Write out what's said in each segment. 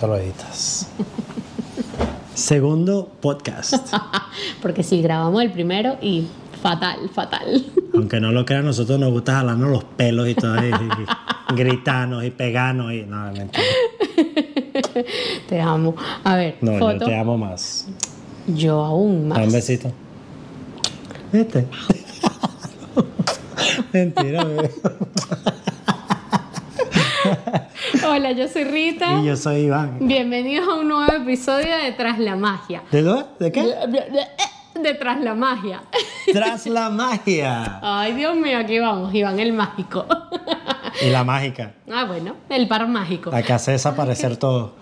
Esto lo editas. Segundo podcast. Porque si grabamos el primero y fatal, fatal. Aunque no lo crean, nosotros nos gusta jalarnos los pelos y todo, y, y gritarnos y pegarnos y no, mentira. Te amo. A ver, No, foto. yo te amo más. Yo aún Dame un más. besito. ¿Viste? Mentira, bebé. Hola, yo soy Rita. Y yo soy Iván. Bienvenidos a un nuevo episodio de Tras la Magia. ¿De dónde? ¿De qué? De Tras la Magia. Tras la magia. Ay, Dios mío, aquí vamos, Iván el mágico. Y la mágica. Ah, bueno, el par mágico. La que hace desaparecer todo.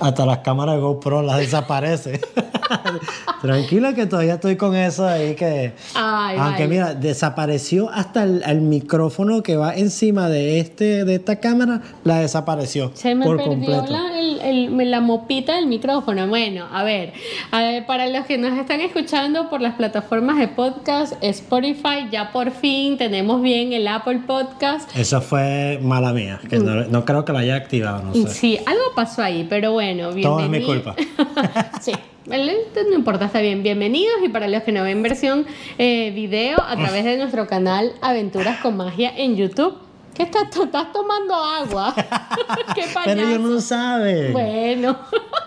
Hasta las cámaras de GoPro las desaparece. Tranquila que todavía estoy con eso ahí que... Ay, Aunque mira, desapareció hasta el, el micrófono que va encima de este de esta cámara, la desapareció Se me por perdió completo. la, el- el- la mopita del micrófono. Bueno, a ver, a ver, para los que nos están escuchando por las plataformas de podcast, Spotify, ya por fin tenemos bien el Apple Podcast. Eso fue mala mía, que no, no creo que la haya activado, no sé. Sí, algo pasó ahí, pero bueno, bienvenido. Todo es mi culpa. sí, no importa, está bien. Bienvenidos y para los que no ven versión eh, video a través de nuestro canal Aventuras con Magia en YouTube. ¿Qué estás, estás tomando agua? ¿Qué Pero payaso. no saben. Bueno,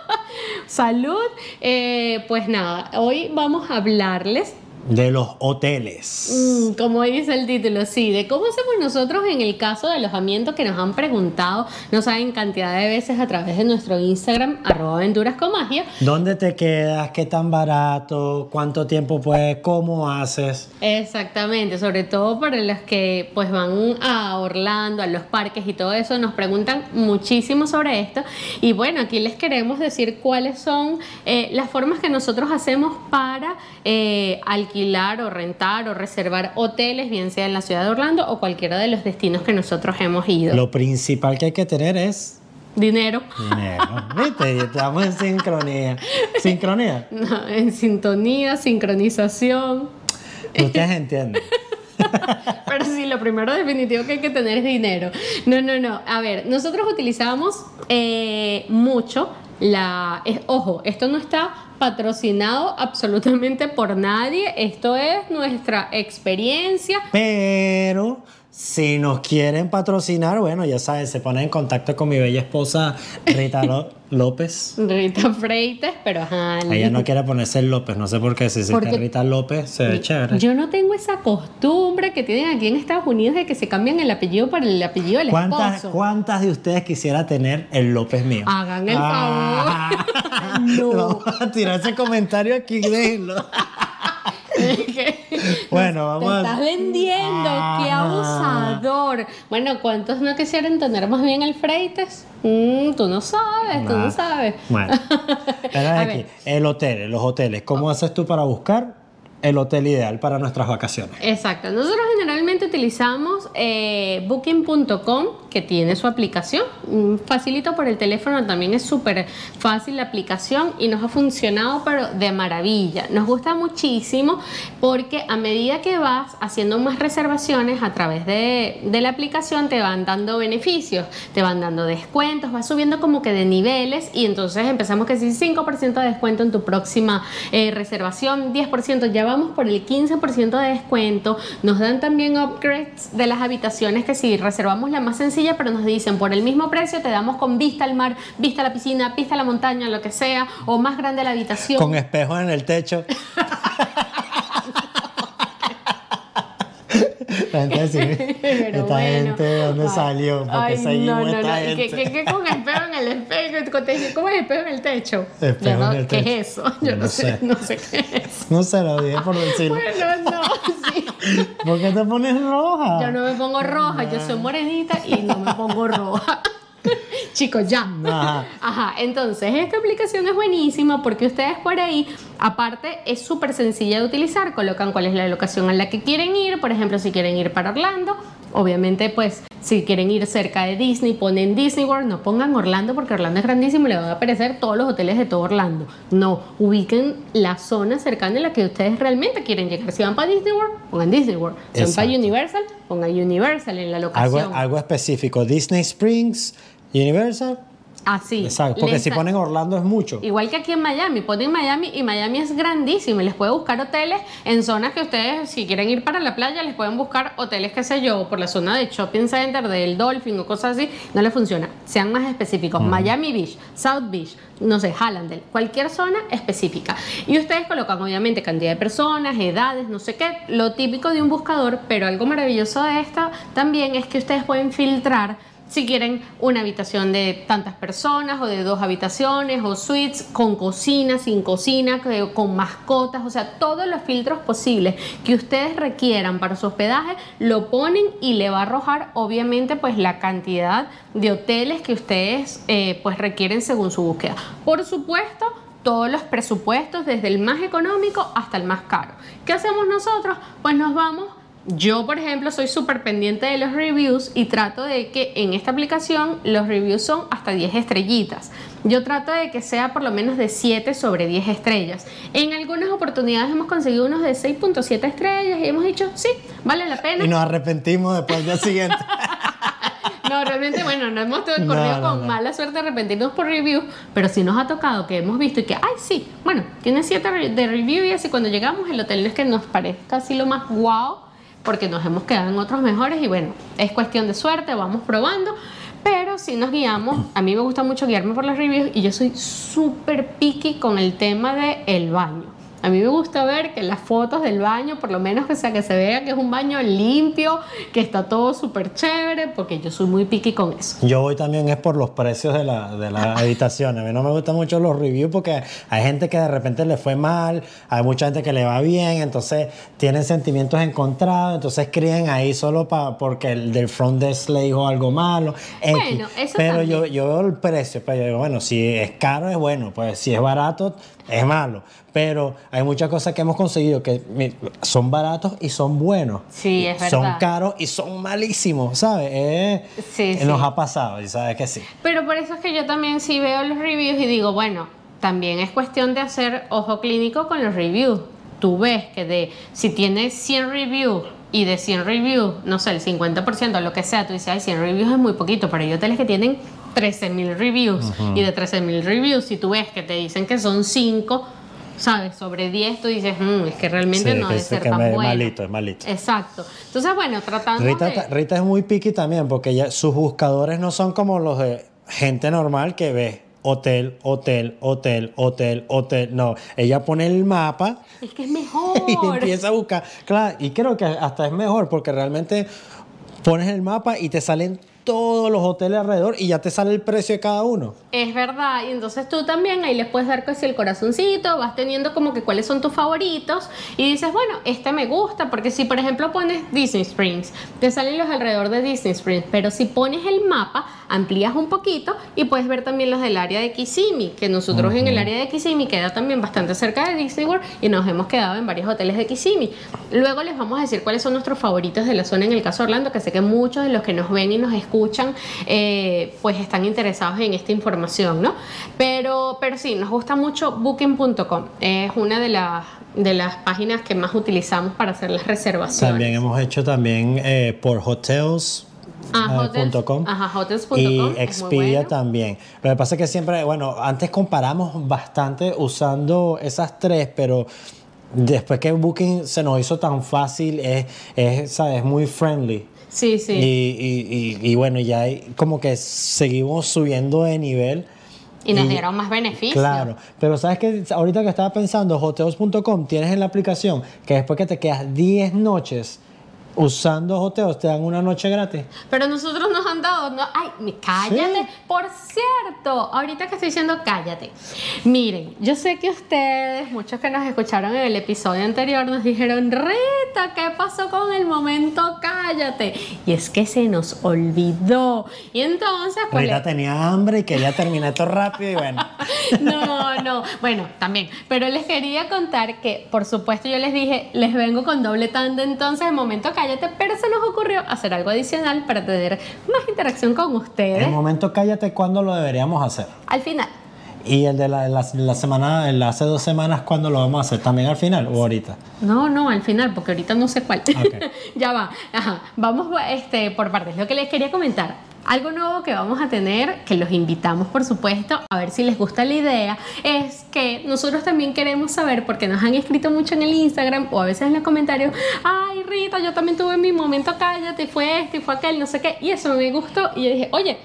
salud. Eh, pues nada, hoy vamos a hablarles, De los hoteles. mm, como dice el título, sí, de cómo hacemos nosotros en el caso de alojamiento que nos han preguntado, no saben cantidad de veces a través de nuestro Instagram, arroba aventuras con magia. ¿Dónde te quedas? ¿Qué tan barato? ¿Cuánto tiempo puedes? ¿Cómo haces? Exactamente, sobre todo para los que pues van a Orlando, a los parques y todo eso, nos preguntan muchísimo sobre esto. Y bueno, aquí les queremos decir cuáles son eh, las formas que nosotros hacemos para eh, alquilar o rentar o reservar hoteles, bien sea en la ciudad de Orlando o cualquiera de los destinos que nosotros hemos ido. Lo principal que hay que tener es Dinero, dinero. ¿Viste? Estamos en sincronía. ¿Sincronía? no, en sintonía, sincronización. Ustedes entienden. Pero sí, lo primero definitivo que hay que tener es dinero. No, no, no. A ver, nosotros utilizamos eh, mucho la... es- ojo, esto no está patrocinado absolutamente por nadie. Esto es nuestra experiencia. Pero si nos quieren patrocinar, bueno, ya saben, se ponen en contacto con mi bella esposa Rita López. Rita Freites, pero ajá. Ella no quiere ponerse el López, no sé por qué. Si dice Porque- que Rita López se ve chévere. Yo no tengo esa costumbre que tienen aquí en Estados Unidos de que se cambian el apellido por el apellido del ¿Cuántas, esposo. ¿Cuántas de ustedes quisiera tener el López mío? Hagan el Ah. favor. No. Vamos a tirar ese comentario aquí, déjenlo. Bueno, vamos Te estás vendiendo, qué Ah. abusador. Bueno, ¿cuántos no quisieran tener más bien el Freites? Mm, tú no sabes, tú Ah. no sabes. Bueno, aquí, el hotel, los hoteles. ¿Cómo haces tú para buscar el hotel ideal para nuestras vacaciones? Exacto. Nosotros generalmente utilizamos eh, booking.com, que tiene su aplicación. Mm, Facilito por el teléfono, también es súper fácil la aplicación y nos ha funcionado, pero de maravilla. Nos gusta muchísimo porque a medida que vas haciendo más reservaciones a través de, de la aplicación, te van dando beneficios, te van dando descuentos, vas subiendo como que de niveles y entonces empezamos que si 5% de descuento en tu próxima eh, reservación, 10%, ya vamos por el 15% de descuento. Nos dan también upgrades de las habitaciones que si reservamos la más sencilla, pero nos dicen por el mismo precio te damos con vista al mar, vista a la piscina, vista a la montaña, lo que sea, o más grande la habitación. Con espejos en el techo. La gente así, Pero esta bueno. gente, ¿de dónde Ay, salió? ¿Por qué ay, seguimos no, no, esta no. gente? ¿Qué, qué, qué con espejo en el espejo? ¿Cómo es espejo en el techo? Espejo Yo no- en el ¿Qué techo. es eso? Yo, no, sé, sé. no sé qué es eso. No se lo dije por decirlo. Bueno, no, sí. ¿Por qué te pones roja? Yo no me pongo roja, yo soy morenita y no me pongo roja. Chicos, ya. Ajá. Ajá, entonces esta aplicación es buenísima porque ustedes por ahí, aparte, es súper sencilla de utilizar. Colocan cuál es la locación a la que quieren ir. Por ejemplo, si quieren ir para Orlando, obviamente, pues si quieren ir cerca de Disney, ponen Disney World. No pongan Orlando porque Orlando es grandísimo y le van a aparecer todos los hoteles de todo Orlando. No, ubiquen la zona cercana en la que ustedes realmente quieren llegar. Si van para Disney World, pongan Disney World. Si van para. Universal, pongan Universal en la Algo, locación. algo específico. Disney Springs, Universal. Así. Exacto, porque si ponen Orlando es mucho. Igual que aquí en Miami, ponen Miami y Miami es grandísimo y les puede buscar hoteles en zonas que ustedes, si quieren ir para la playa, les pueden buscar hoteles, qué sé yo, por la zona de shopping center, del Dolphin o cosas así, no les funciona. Sean más específicos. Miami Beach, South Beach, no sé, Hallandale, cualquier zona específica. Y ustedes colocan obviamente cantidad de personas, edades, no sé qué, lo típico de un buscador, pero algo maravilloso de esta también es que ustedes pueden filtrar si quieren una habitación de tantas personas o de dos habitaciones o suites con cocina, sin cocina, con mascotas, o sea, todos los filtros posibles que ustedes requieran para su hospedaje lo ponen y le va a arrojar obviamente pues la cantidad de hoteles que ustedes eh, pues requieren según su búsqueda. Por supuesto, todos los presupuestos desde el más económico hasta el más caro. ¿Qué hacemos nosotros? Pues nos vamos yo, por ejemplo, soy súper pendiente de los reviews y trato de que en esta aplicación los reviews son hasta 10 estrellitas. Yo trato de que sea por lo menos de 7 sobre 10 estrellas. En algunas oportunidades hemos conseguido unos de 6.7 estrellas y hemos dicho, sí, vale la pena. Y nos arrepentimos después del siguiente. No, realmente, bueno, no hemos corrido No, no, con no. mala suerte de arrepentirnos por reviews, pero sí nos ha tocado que hemos visto y que, ay, sí, bueno, tiene 7 de review y así cuando llegamos el hotel es que nos parezca así lo más guau, porque nos hemos quedado en otros mejores y bueno, es cuestión de suerte, vamos probando. Pero si nos guiamos, a mí me gusta mucho guiarme por las reviews y yo soy súper picky con el tema del el baño. A mí me gusta ver que las fotos del baño, por lo menos que sea que se vea que es un baño limpio, que está todo súper chévere, porque yo soy muy picky con eso. Yo voy también es por los precios de la, de la habitación. A mí no me gustan mucho los reviews porque hay gente que de repente le fue mal, hay mucha gente que le va bien, entonces tienen sentimientos encontrados, entonces escriben ahí solo pa- porque el del front desk le dijo algo malo. X. Bueno, eso pero también. yo, yo veo el precio, pero yo digo, bueno, si es caro es bueno, pues si es barato es malo. Pero hay muchas cosas que hemos conseguido que son baratos y son buenos. Sí, es Son verdad. caros y son malísimos, ¿sabes? Eh, Sí, nos sí. ha pasado y sabes que sí. Pero por eso es que yo también sí veo los reviews y digo, bueno, también es cuestión de hacer ojo clínico con los reviews. Tú ves que de si tienes 100 reviews y de 100 reviews, no sé, el 50% o lo que sea, tú dices, ay, 100 reviews es muy poquito, pero hay hoteles que tienen 13.000 reviews y de 13.000 reviews, si tú ves que te dicen que son 5, ¿sabes? Sobre 10, tú dices, "Mm, es que realmente Sí, no debe ser que tan es bueno. malito, es malito. Exacto. Entonces, bueno, tratando Rita, de... Rita es muy picky también porque ella- sus buscadores no son como los de gente normal que ve hotel, hotel, hotel, hotel, hotel. No, ella pone el mapa Es que es mejor. y empieza a buscar. Claro, y creo que hasta es mejor porque realmente pones el mapa y te salen todos los hoteles alrededor y ya te sale el precio de cada uno. Es verdad, y entonces tú también ahí les puedes dar casi el corazoncito, vas teniendo como que cuáles son tus favoritos y dices, bueno, este me gusta, porque si por ejemplo pones Disney Springs, te salen los alrededor de Disney Springs, pero si pones el mapa, amplías un poquito y puedes ver también los del área de Kissimmee, que nosotros en el área de Kissimmee queda también bastante cerca de Disney World y nos hemos quedado en varios hoteles de Kissimmee. Luego les vamos a decir cuáles son nuestros favoritos de la zona en el caso Orlando, que sé que muchos de los que nos ven y nos escuchan, eh, pues están interesados en esta información, ¿no? Pero, pero sí, nos gusta mucho booking.com. Es una de las, de las páginas que más utilizamos para hacer las reservaciones. También hemos hecho también eh, por hotels. Ah, eh, hotels- punto com. ajá, hotels.com, y Expedia bueno. también. Lo que pasa es que siempre, bueno, antes comparamos bastante usando esas tres, pero después que Booking se nos hizo tan fácil, es, es ¿sabes? muy friendly. Sí, sí. Y, y- y- y bueno, ya hay- como que seguimos subiendo de nivel. Y nos dieron más beneficios. Claro, pero sabes que ahorita que estaba pensando, hotels.com tienes en la aplicación que después que te quedas 10 noches usando hotels te dan una noche gratis. Pero nosotros nos han dado, no, ay, cállate. Sí. Por cierto, ahorita que estoy diciendo cállate. Miren, yo sé que ustedes, muchos que nos escucharon en el episodio anterior, nos dijeron, Rita, ¿qué pasó con el momento cállate? Y es que se nos olvidó. Y entonces, pues. Rita le- tenía hambre y quería terminar esto rápido y bueno. No, no. Bueno, también. Pero les quería contar que, por supuesto, yo les dije, les vengo con doble tanda entonces, el momento cállate, pero se nos ocurrió hacer algo adicional para tener más interacción con ustedes El momento cállate, ¿cuándo lo deberíamos hacer? al final. Y el de la, la- la semana, el hace dos semanas, ¿cuándo lo vamos a hacer? ¿También al final o ahorita? No, no, al final, porque ahorita no sé cuál. Ok. ya va. Ajá. Vamos este, por partes. Lo que les quería comentar. Algo nuevo que vamos a tener, que los invitamos por supuesto a ver si les gusta la idea, es que nosotros también queremos saber, porque nos han escrito mucho en el Instagram o a veces en los comentarios, ay Rita, yo también tuve mi momento, cállate, fue este, fue aquel, no sé qué, y eso me gustó y yo dije, oye,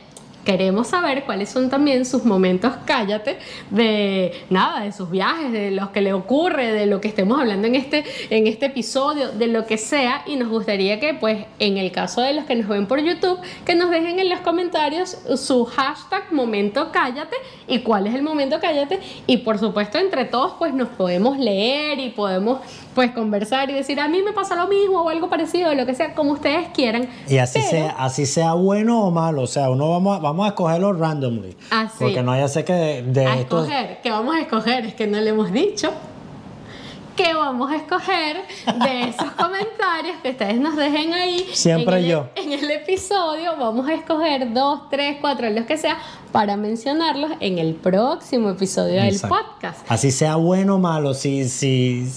queremos saber cuáles son también sus momentos cállate de nada, de sus viajes, de lo que le ocurre, de lo que estemos hablando en este, en este episodio, de lo que sea. Y nos gustaría que pues en el caso de los que nos ven por YouTube, que nos dejen en los comentarios su hashtag momento cállate y cuál es el momento cállate. Y por supuesto entre todos pues nos podemos leer y podemos pues conversar y decir a mí me pasa lo mismo o algo parecido, lo que sea, como ustedes quieran. Y así, sea, así sea bueno o malo, o sea, uno vamos a, vamos a escogerlo randomly. Así. Porque no haya sé que de, de a estos- escoger, ¿qué vamos a escoger? Es que no le hemos dicho. ¿Qué vamos a escoger de esos comentarios que ustedes nos dejen ahí? Siempre en el- yo. En el episodio vamos a escoger dos, tres, cuatro, los que sea, para mencionarlos en el próximo episodio del podcast. Así sea bueno o malo, si, si,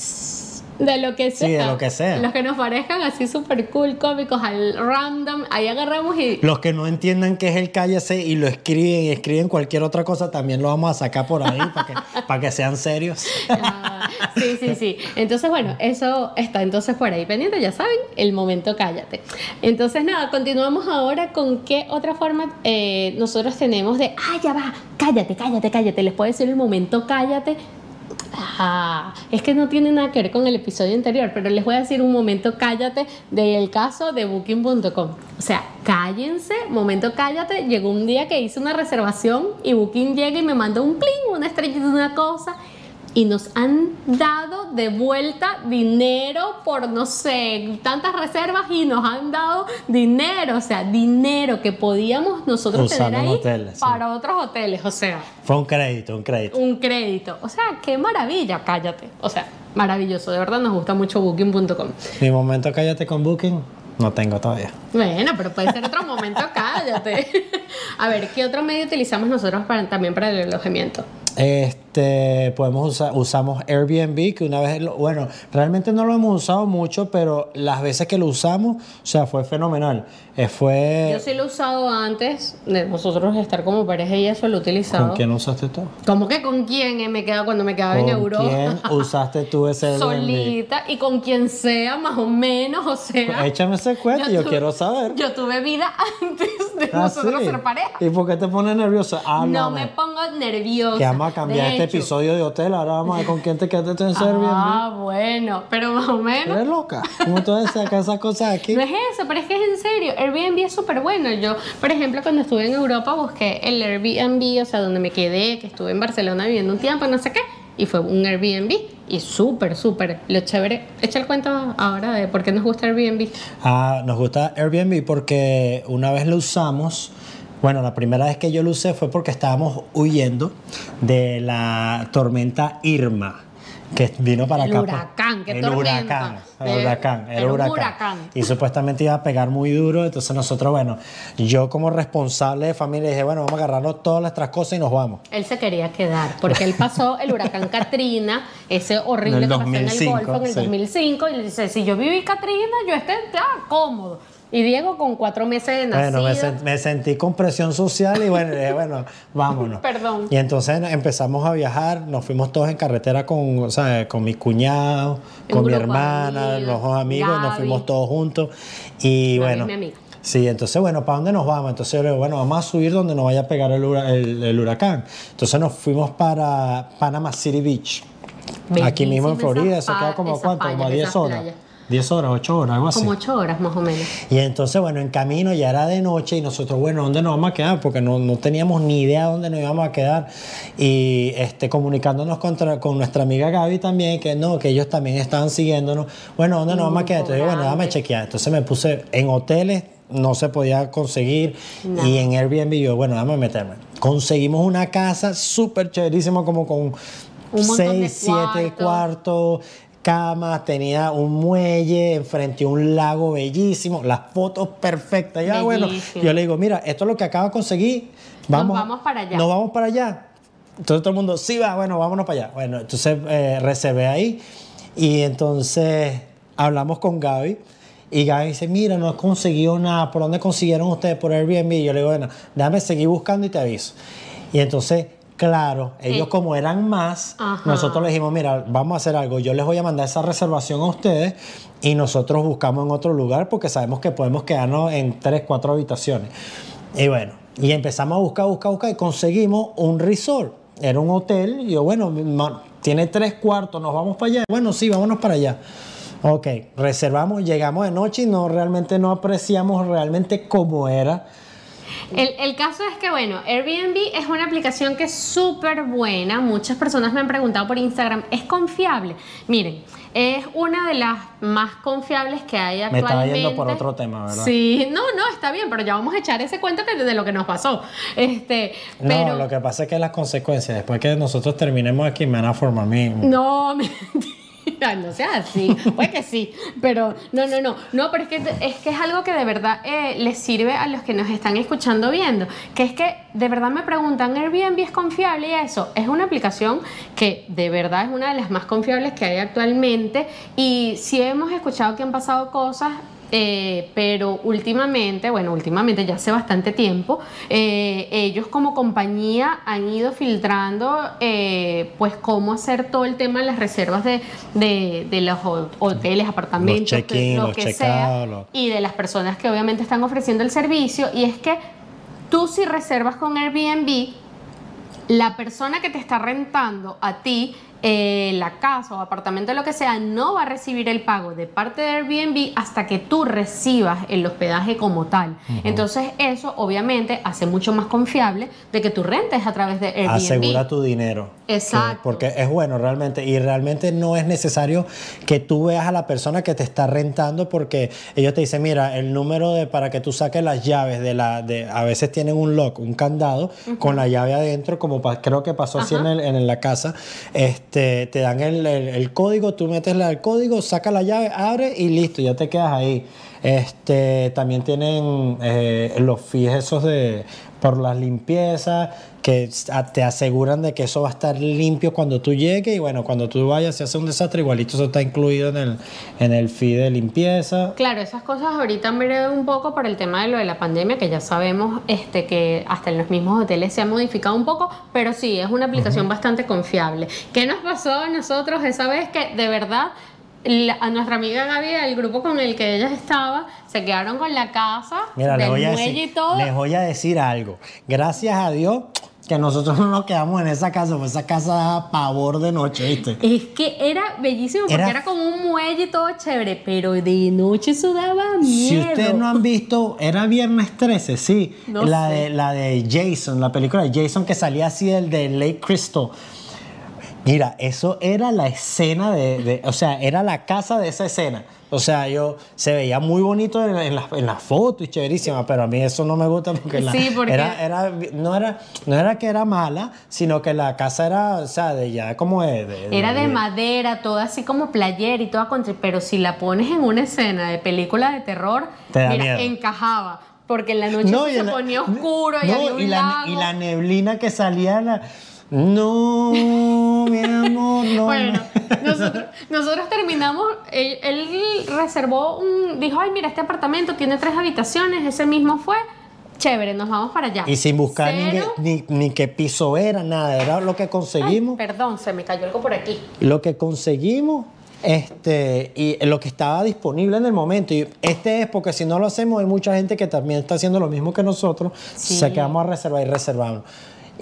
De lo que sea. Sí, de lo que sea. Los que nos parezcan así súper cool, cómicos, al random, ahí agarramos y los que no entiendan qué es el cállese y lo escriben y escriben cualquier otra cosa, también lo vamos a sacar por ahí para que, para que sean serios. Ah, sí, sí, sí. Entonces, bueno, eso está entonces por ahí pendiente, ya saben, el momento cállate. Entonces, nada, continuamos ahora con qué otra forma eh, nosotros tenemos de, ah, ya va, cállate, cállate, cállate. Les puedo decir el momento cállate. Ah, es que no tiene nada que ver con el episodio anterior, pero les voy a decir un momento cállate del caso de booking.com. O sea, cállense, momento cállate. Llegó un día que hice una reservación y Booking llega y me mandó un pling, una estrellita, una cosa. Y nos han dado de vuelta dinero por, no sé, tantas reservas y nos han dado dinero, o sea, dinero que podíamos nosotros tener en ahí hoteles, sí. para otros hoteles, o sea Fue un crédito, un crédito. un crédito. O sea, qué maravilla, cállate. O sea, maravilloso, de verdad nos gusta mucho booking.com. Mi momento cállate con Booking, no tengo todavía. Bueno, pero puede ser otro momento, cállate. A ver, ¿qué otro medio utilizamos nosotros para, también para el alojamiento? Este, podemos usar, usamos Airbnb, que una vez, lo- bueno, realmente no lo hemos usado mucho, pero las veces que lo usamos, o sea, fue fenomenal. Eh, fue, Yo sí lo he usado antes de nosotros estar como pareja y eso lo he utilizado. ¿Con quién usaste tú? ¿Cómo que con quién eh, me quedaba cuando me quedaba en ¿Con Europa? quién usaste tú ese Airbnb? Solita y con quien sea, más o menos, o sea. Échame ese cuento, yo, tuve- quiero saber. Yo tuve vida antes de Ah, nosotros sí. ser pareja. ¿Y por qué te pones nerviosa? No Háblame. me pongo nerviosa. Que vamos a cambiar De este episodio de hotel, ahora vamos a ver con quién te quedaste en ese Airbnb. Ah, bueno, pero más o menos. ¿Eres loca? ¿Cómo tú sacas esas cosas aquí? No es eso, pero es que es en serio. Airbnb es súper bueno. Yo, por ejemplo, cuando estuve en Europa busqué el Airbnb, o sea, donde me quedé, que estuve en Barcelona viviendo un tiempo, no sé qué, y fue un Airbnb. Y súper, súper. Lo chévere. Echa el cuento ahora de por qué nos gusta Airbnb. Ah, nos gusta Airbnb porque una vez lo usamos. Bueno, la primera vez que yo lo usé fue porque estábamos huyendo de la tormenta Irma que vino para El acá. pues. huracán, qué el tormenta. huracán, el Eh, huracán, el huracán. huracán. Y supuestamente iba a pegar muy duro, entonces nosotros, bueno, yo como responsable de familia dije, bueno, vamos a agarrarnos todas nuestras cosas y nos vamos. Él se quería quedar porque él pasó el huracán Katrina, ese horrible que pasó en el 2005, Golfo en el sí. 2005, y le dice: Si yo viví Katrina, yo esté ya cómodo. Y Diego con cuatro meses de nacido. Bueno, me, sen- me sentí con presión social y bueno, dije, bueno, vámonos. Perdón. Y entonces empezamos a viajar, nos fuimos todos en carretera con, o sea, con mi cuñado, Un con mi hermana, los dos amigos, nos Gaby. fuimos todos juntos. Y Gaby bueno, es mi amiga. sí, entonces bueno, ¿para dónde nos vamos? Entonces yo le digo, bueno, vamos a subir donde nos vaya a pegar el, hura- el- el huracán. Entonces nos fuimos para Panama City Beach. Aquí mismo en Florida, eso queda como cuánto, como playas, 10 esas horas. playas. 10 horas, 8 horas, algo así. Como ocho horas más o menos. Y entonces, bueno, en camino ya era de noche y nosotros, bueno, ¿dónde nos vamos a quedar? Porque no, no teníamos ni idea dónde nos íbamos a quedar. Y este, comunicándonos contra, con nuestra amiga Gaby también, que no, que ellos también estaban siguiéndonos. Bueno, ¿dónde nos vamos a quedar? Entonces, bueno, grande. déjame chequear. Entonces me puse en hoteles, no se podía conseguir. No. Y en Airbnb yo, bueno, déjame meterme. Conseguimos una casa súper chéverísima, como con Un montón de 6, 7 cuartos. cuartos camas, tenía un muelle enfrente a un lago bellísimo, las fotos perfectas. Ya, bueno, Bellísimo. yo le digo, mira, esto es lo que acabo de conseguir. Vamos, vamos para allá. Nos vamos para allá. Entonces todo el mundo, sí, va, bueno, vámonos para allá. Bueno, entonces eh, reservé ahí y entonces hablamos con Gaby y Gaby dice, mira, no he conseguido nada, ¿por dónde consiguieron ustedes? Por Airbnb. Y yo le digo, bueno, déjame seguir buscando y te aviso. Y entonces, claro, ellos Sí. como eran más, Ajá. nosotros les dijimos, mira, vamos a hacer algo, yo les voy a mandar esa reservación a ustedes y nosotros buscamos en otro lugar porque sabemos que podemos quedarnos en tres, cuatro habitaciones. Y bueno, y empezamos a buscar, buscar, buscar y conseguimos un resort. Era un hotel y yo, bueno, tiene tres cuartos, nos vamos para allá. Bueno, sí, vámonos para allá. Ok, reservamos, llegamos de noche y no realmente no apreciamos realmente cómo era. El, el caso es que, bueno, Airbnb es una aplicación que es súper buena. Muchas personas me han preguntado por Instagram, ¿es confiable? Miren, es una de las más confiables que hay Me actualmente. estaba yendo por otro tema, ¿verdad? Sí, no, no, está bien, pero ya vamos a echar ese cuento que de lo que nos pasó. Este, No, pero lo que pasa es que las consecuencias, después que nosotros terminemos aquí, me van a formar mi... No, mentira, no sea así. Puede que sí, pero no, no, no. No, pero es que es, que es algo que de verdad eh, les sirve a los que nos están escuchando viendo. Que es que de verdad me preguntan, ¿Airbnb es confiable y eso? Es una aplicación que de verdad es una de las más confiables que hay actualmente. Y sí hemos escuchado que han pasado cosas eh, pero últimamente, bueno, últimamente ya hace bastante tiempo, eh, ellos como compañía han ido filtrando eh, pues cómo hacer todo el tema de las reservas de, de- de los ho- hoteles, apartamentos, check-in, lo los que sea, y de las personas que obviamente están ofreciendo el servicio. Y es que tú si reservas con Airbnb, la persona que te está rentando a ti eh, la casa o apartamento, lo que sea, no va a recibir el pago de parte de Airbnb hasta que tú recibas el hospedaje como tal. Entonces eso obviamente hace mucho más confiable de que tú rentes a través de Airbnb. Asegura tu dinero. Exacto. Que- porque es bueno realmente. Y realmente no es necesario que tú veas a la persona que te está rentando porque ellos te dicen, mira, el número de para que tú saques las llaves de la... De, a veces tienen un lock, un candado con la llave adentro, como pa- creo que pasó así en, el- en la casa. Este, te dan el, el- código, tú metes el código, sacas la llave, abre y listo, ya te quedas ahí. Este, también tienen eh, los fees esos de por las limpiezas que te aseguran de que eso va a estar limpio cuando tú llegues y bueno, cuando tú vayas si hace un desastre igualito eso está incluido en el en el fee de limpieza. Claro, esas cosas ahorita han variado un poco por el tema de lo de la pandemia, que ya sabemos este, que hasta en los mismos hoteles se ha modificado un poco, pero sí, es una aplicación bastante confiable. ¿Qué nos pasó a nosotros esa vez que de verdad la- a nuestra amiga Gaby, el grupo con el que ella estaba, se quedaron con la casa Mira, del voy, a muelle decir, y todo? les voy a decir algo. Gracias a Dios que nosotros no nos quedamos en esa casa, porque esa casa daba pavor de noche, ¿viste? Es que era bellísimo porque Era- era, como un muelle y todo chévere, pero de noche eso daba miedo. Si ustedes no han visto, era viernes 13, sí. No la, sé. de, la de Jason, la película de Jason que salía así del de Lake Crystal. Mira, eso era la escena de, de- O sea, era la casa de esa escena. O sea, yo se veía muy bonito en, en la, en la foto y chéverísima, pero a mí eso no me gusta porque, la- Sí, porque- Era, era, no, era, no era que era mala, sino que la casa era, o sea, de ya como de. de- Era de de- madera, toda así como player y toda contra, pero si la pones en una escena de película de terror, Te da mira, encajaba, porque en la noche No, se la- ponía oscuro y había un y la, lago. y la neblina que salía. la- No, mi amor, no. Bueno, nosotros, nosotros terminamos, él, él reservó un, dijo, ay, mira, este apartamento tiene tres habitaciones, ese mismo fue, chévere, nos vamos para allá. Y sin buscar ni, Cero- ni, ni qué piso era, nada. Era lo que Ay, conseguimos. perdón, se me cayó algo por aquí. lo que conseguimos este, y lo que estaba disponible en el momento. Y este es porque si no lo hacemos, hay mucha gente que también está haciendo lo mismo que nosotros. Sí. Se quedamos a reservar y reservamos.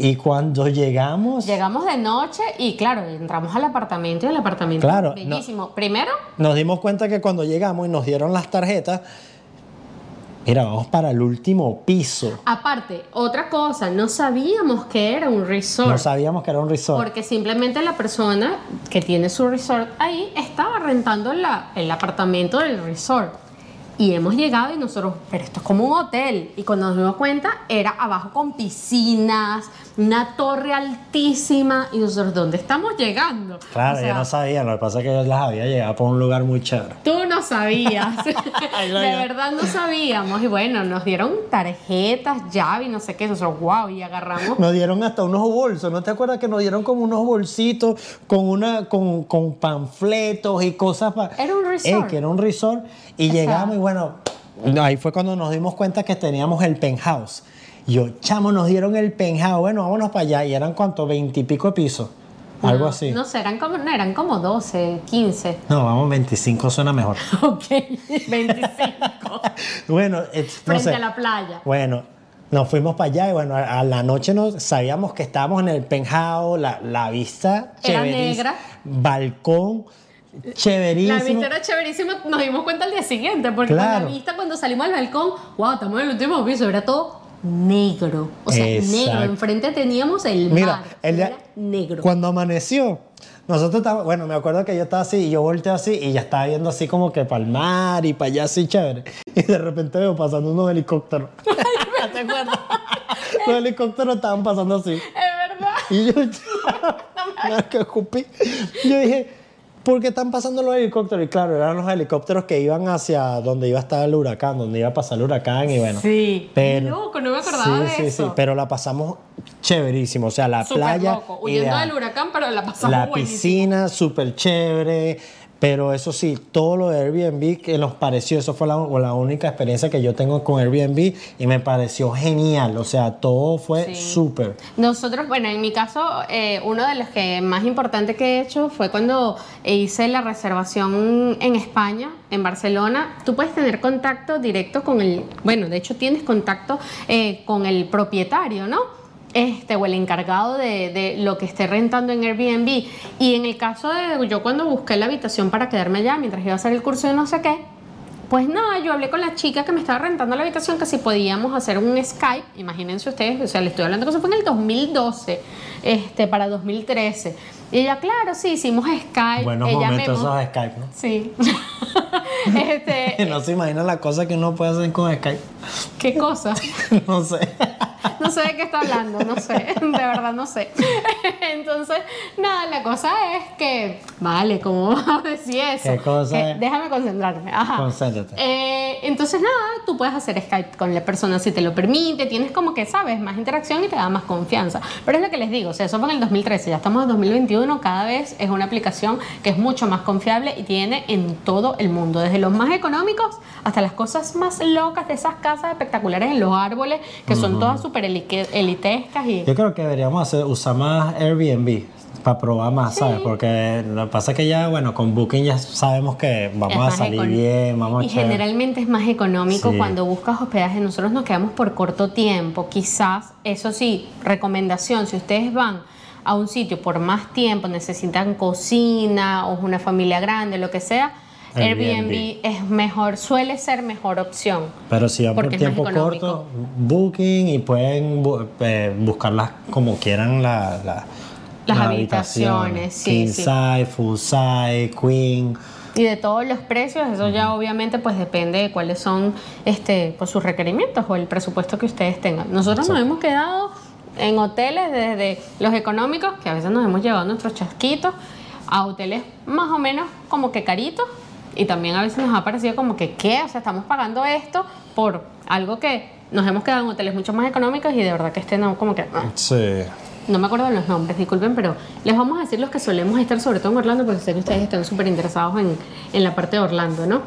Y cuando llegamos, Llegamos de noche y claro, entramos al apartamento y el apartamento Claro, es bellísimo. Primero, nos dimos cuenta que cuando llegamos y nos dieron las tarjetas, mira, vamos para el último piso. aparte, otra cosa, no sabíamos que era un resort. No sabíamos que era un resort. Porque simplemente la persona que tiene su resort ahí estaba rentando la- el apartamento del resort. Y hemos llegado y nosotros, pero esto es como un hotel. Y cuando nos dimos cuenta, era abajo con piscinas, una torre altísima. Y nosotros, ¿dónde estamos llegando? Claro, O sea, yo no sabía, lo que pasa es que yo las había llegado por un lugar muy chévere. Tú no sabías. De verdad no sabíamos. Y bueno, nos dieron tarjetas, llave y no sé qué. Nosotros, wow, y agarramos. Nos dieron hasta unos bolsos, ¿no te acuerdas que nos dieron como unos bolsitos con una con, con panfletos y cosas para Era un resort. que era un resort y O sea- llegamos y bueno, ahí fue cuando nos dimos cuenta que teníamos el penthouse. Yo, chamo, nos dieron el penthouse, bueno, vámonos para allá y eran cuánto, veintipico de pisos, algo así. No sé, eran como, no, eran como 12, 15. No, vamos, 25 suena mejor. Ok, 25. bueno, eh, no Frente a la playa. Bueno, nos fuimos para allá y bueno, a, la noche nos sabíamos que estábamos en el penthouse, la, la vista Era negra. balcón chéverísimo. La vista era chéverísima, nos dimos cuenta al día siguiente, porque con la vista cuando salimos al balcón, wow, estamos en el último piso, era todo negro. O sea, Exacto. negro. Enfrente teníamos el mar. Mira, el día- era negro. cuando amaneció, nosotros estábamos, bueno, me acuerdo que yo estaba así y yo volteé así y ya estaba viendo así como que para el mar y para allá así chévere. Y de repente veo pasando unos helicópteros. ¿Te acuerdas? Los helicópteros estaban pasando así. Es verdad. Y yo, Nada que escupí. Yo dije, ¿por qué están pasando los helicópteros? Y claro, eran los helicópteros que iban hacia donde iba a estar el huracán, donde iba a pasar el huracán y bueno. Sí. Pero, Loco, no me acordaba sí, de sí, eso. sí, pero la pasamos chéverísimo. O sea, la playa. loco. Huyendo ideal. del huracán, pero la pasamos La buenísimo. piscina, súper chévere. Pero eso sí, todo lo de Airbnb que nos pareció, eso fue la, la única experiencia que yo tengo con Airbnb y me pareció genial. O sea, todo fue Sí. súper. Nosotros, bueno, en mi caso, eh, uno de los que más importante que he hecho fue cuando hice la reservación en España, en Barcelona. Tú puedes tener contacto directo con el, bueno, de hecho tienes contacto eh, con el propietario, ¿no? Este, o el encargado de, de lo que esté rentando en Airbnb. Y en el caso de yo cuando busqué la habitación para quedarme allá mientras iba a hacer el curso de no sé qué, pues nada, yo hablé con la chica que me estaba rentando la habitación que si podíamos hacer un Skype, imagínense ustedes, o sea, le estoy hablando que eso fue en el 2012, este, para 2013. Y ella, claro, sí, hicimos Skype. Buenos ella momentos esos Skype, ¿no? Sí. este, no se imagina la cosa que uno puede hacer con Skype. ¿Qué cosa? no sé. No sé de qué está hablando, no sé, de verdad no sé. Entonces, nada, la cosa es que, vale, ¿cómo decir eso? ¿Qué cosa Eh, es? déjame concentrarme. Ajá. Concéntrate. Eh, entonces, nada, tú puedes hacer Skype con la persona si te lo permite, tienes como que, sabes, más interacción y te da más confianza. Pero es lo que les digo, o sea, eso fue en el 2013, ya estamos en 2021, cada vez es una aplicación que es mucho más confiable y tiene en todo el mundo, desde los más económicos hasta las cosas más locas de esas casas espectaculares en los árboles, que son todas súper elitescas y... Yo creo que deberíamos hacer, usar más Airbnb para probar más, ¿sabes? Porque lo que pasa es que ya, bueno, con Booking ya sabemos que vamos a salir bien, vamos y a echar- generalmente es más económico Sí. cuando buscas hospedaje. Nosotros nos quedamos por corto tiempo. Quizás, eso sí, recomendación, si ustedes van a un sitio por más tiempo, necesitan cocina o es una familia grande, lo que sea, Airbnb. Airbnb, es mejor, suele ser mejor opción. Pero si van por tiempo corto, Booking y pueden bu- eh, buscarlas como quieran la, la- Las habitaciones, sí, King sí. size, full size, queen. Y de todos los precios, eso ya obviamente pues depende de cuáles son este, pues, sus requerimientos o el presupuesto que ustedes tengan. Nosotros nos hemos quedado en hoteles desde los económicos, que a veces nos hemos llevado nuestros chasquitos, a hoteles más o menos como que caritos. Y también a veces nos ha parecido como que, ¿qué? O sea, estamos pagando esto por algo que nos hemos quedado en hoteles mucho más económicos y de verdad que este no, como que... ah, Sí. no me acuerdo de los nombres, disculpen, pero les vamos a decir los que solemos estar, sobre todo en Orlando, porque sé que ustedes están súper interesados en, en la parte de Orlando, ¿no?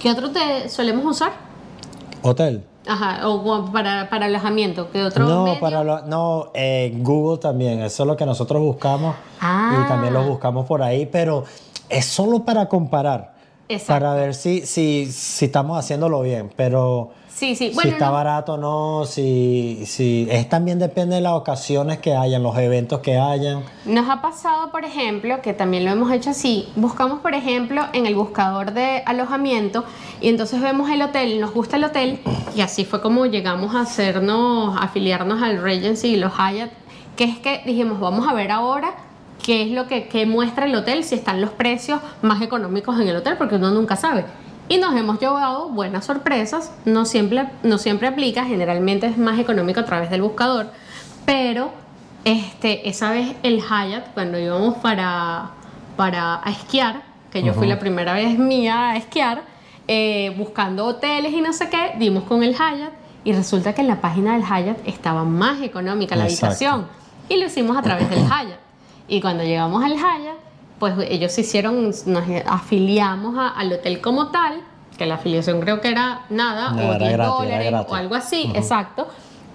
¿Qué otro te solemos usar? Hotel. Ajá, o para, para alojamiento, ¿qué otro No, medio? para lo- no eh, Google también, eso es lo que nosotros buscamos Ah. y también lo buscamos por ahí, pero es solo para comparar, Exacto. para ver si, si, si estamos haciéndolo bien, pero Sí, sí, si está no- barato o no, si, si es también depende de las ocasiones que hayan, los eventos que hayan. Nos ha pasado, por ejemplo, que también lo hemos hecho así. Buscamos, por ejemplo, en el buscador de alojamiento y entonces vemos el hotel, nos gusta el hotel y así fue como llegamos a hacernos, a afiliarnos al Regency y los Hyatt, que es que dijimos, vamos a ver ahora qué es lo que, que muestra el hotel, si están los precios más económicos en el hotel, porque uno nunca sabe. Y nos hemos llevado buenas sorpresas, no siempre, no siempre aplica, generalmente es más económico a través del buscador, pero este, esa vez el Hyatt, cuando íbamos para, para a esquiar, que yo fui la primera vez mía a esquiar, eh, buscando hoteles y no sé qué, dimos con el Hyatt y resulta que en la página del Hyatt estaba más económica la Exacto. habitación y lo hicimos a través del Hyatt. Y cuando llegamos al Hyatt, pues ellos hicieron, nos afiliamos a- al hotel como tal, que la afiliación creo que era nada, No, o era 10 gratis, era dólares o algo así, exacto.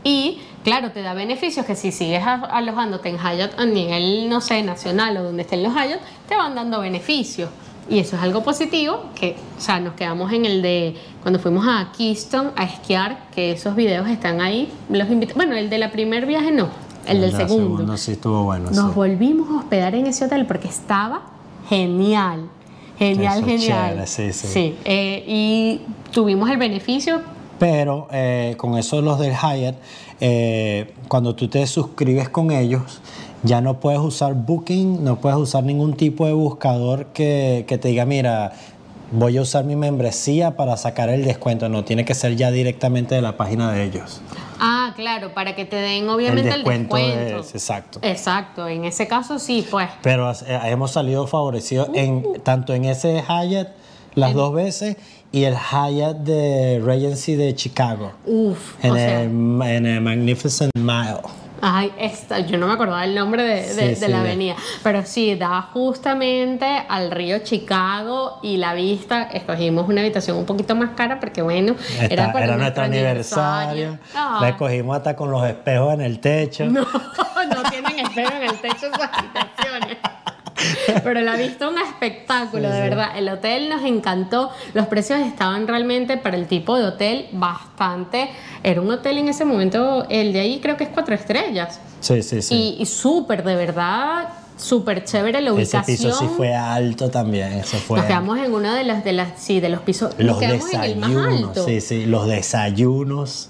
Y claro, te da beneficios que si sigues alojándote en Hyatt a nivel, no sé, nacional o donde estén los Hyatt, te van dando beneficios. Y eso es algo positivo, que, o sea, nos quedamos en el de cuando fuimos a Keystone a esquiar, que esos videos están ahí. Los invito- bueno, el de la primer viaje no, el del segundo. segunda sí estuvo bueno. Nos sí. volvimos a hospedar en ese hotel porque estaba genial. Genial, Eso genial. chévere, sí, sí. eh, y tuvimos el beneficio. Pero eh, con eso los del Hyatt, eh, cuando tú te suscribes con ellos, ya no puedes usar Booking, no puedes usar ningún tipo de buscador que, que te diga, mira, voy a usar mi membresía para sacar el descuento. No, tiene que ser ya directamente de la página de ellos. Ah, claro, para que te den obviamente el descuento descuento. es- exacto. Exacto, en ese caso sí, pues. Pero eh, hemos salido favorecidos en, tanto en ese Hyatt las dos veces y el Hyatt de Regency de Chicago. Uf, En, o sea, el, en el Magnificent Mile. Ay, esta, yo no me acordaba el nombre de, de- Sí, de sí, la avenida, pero sí, da justamente al río Chicago y la vista, escogimos una habitación un poquito más cara porque bueno, era, para nuestro aniversario. Ah. La escogimos hasta con los espejos en el techo. No, no tienen espejo en el techo esas habitaciones. Pero la vista un espectáculo, Sí, de sí. verdad. El hotel nos encantó. Los precios estaban realmente para el tipo de hotel bastante. Era un hotel en ese momento, el de ahí creo que es cuatro estrellas. Sí, sí, sí. Y, y súper, de verdad, súper chévere la Ese ubicación. piso sí fue alto también. Eso fue. Nos quedamos en uno de las, de las, sí, de los pisos. Los quedamos en el más desayunos. alto. Sí, sí. Los desayunos.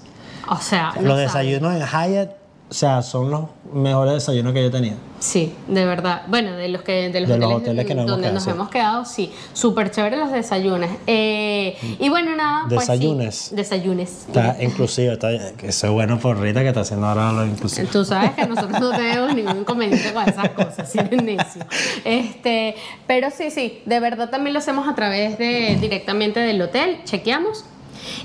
O sea, los desayunos en Hyatt, o sea, son los mejores desayunos que yo he tenido. Sí, de verdad. Bueno, de los que de los, De los hoteles, que nos hemos donde quedado, nos sí. hemos quedado, sí, súper chévere los desayunos. Eh, y bueno, nada, pues sí, Desayunes. desayunes. Está inclusive, está, eso es bueno por Rita que está haciendo ahora lo inclusive. Tú sabes que nosotros no tenemos ningún inconveniente con esas cosas, si eres necio. Este, pero sí, sí, de verdad también lo hacemos a través de directamente del hotel, chequeamos.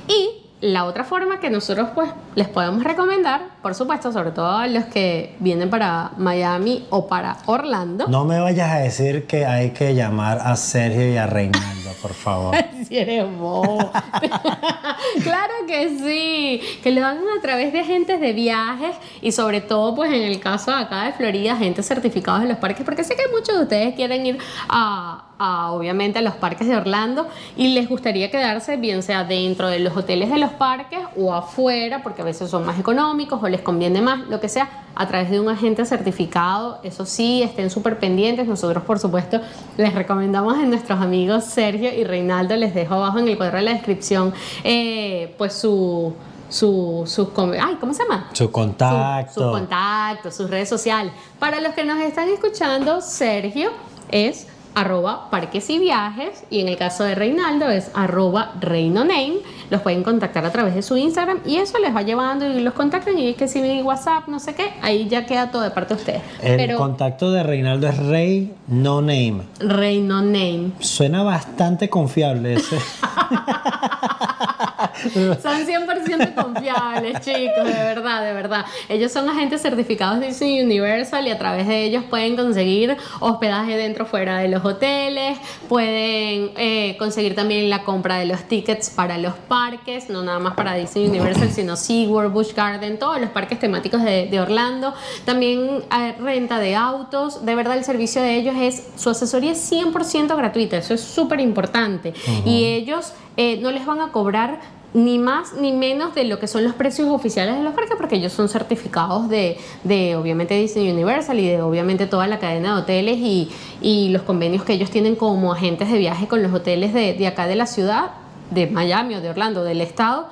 Y la otra forma que nosotros pues les podemos recomendar, por supuesto, sobre todo a los que vienen para Miami o para Orlando. No me vayas a decir que hay que llamar a Sergio y a Reinaldo, por favor. Si eres bobo. claro que sí. Que lo hagan a través de agentes de viajes y sobre todo, pues en el caso de acá de Florida, agentes certificados de los parques, porque sé que muchos de ustedes quieren ir a, a, obviamente, a los parques de Orlando y les gustaría quedarse, bien sea dentro de los hoteles de los parques o afuera, porque a veces son más económicos o les conviene más, lo que sea, a través de un agente certificado. Eso sí, estén súper pendientes. Nosotros, por supuesto, les recomendamos a nuestros amigos Sergio y Reinaldo. Les dejo abajo en el cuadro de la descripción, eh, pues su. Su, sus ay, ¿cómo se llama? Su contacto. Su, su contacto, sus redes sociales. Para los que nos están escuchando, Sergio es arroba parques y viajes y en el caso de Reinaldo es arroba reinoname. Los pueden contactar a través de su Instagram y eso les va llevando y los contactan y es que si mi WhatsApp, no sé qué, ahí ya queda todo de parte de ustedes. El Pero contacto de Reinaldo es Rey No Name. Reinoname. Suena bastante confiable ese. Son 100% confiables, chicos, de verdad, de verdad. Ellos son agentes certificados de Disney Universal y a través de ellos pueden conseguir hospedaje dentro o fuera de los hoteles, pueden eh, conseguir también la compra de los tickets para los parques, no nada más para Disney Universal, sino SeaWorld, Busch Garden, todos los parques temáticos de, de Orlando. También eh, renta de autos, de verdad el servicio de ellos es, su asesoría es 100% gratuita, eso es súper importante. Y ellos eh, no les van a cobrar ni más ni menos de lo que son los precios oficiales de los parques, porque ellos son certificados de, de obviamente Disney Universal y de obviamente toda la cadena de hoteles y, y los convenios que ellos tienen como agentes de viaje con los hoteles de, de acá de la ciudad, de Miami o de Orlando, del estado.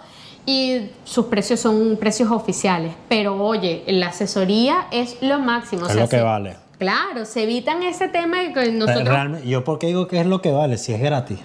Y sus precios son precios oficiales. Pero oye, la asesoría es lo máximo. o Es sea, lo que se- vale. Claro, se evitan ese tema que nosotros... Realmente, yo porque digo que es lo que vale, si es gratis.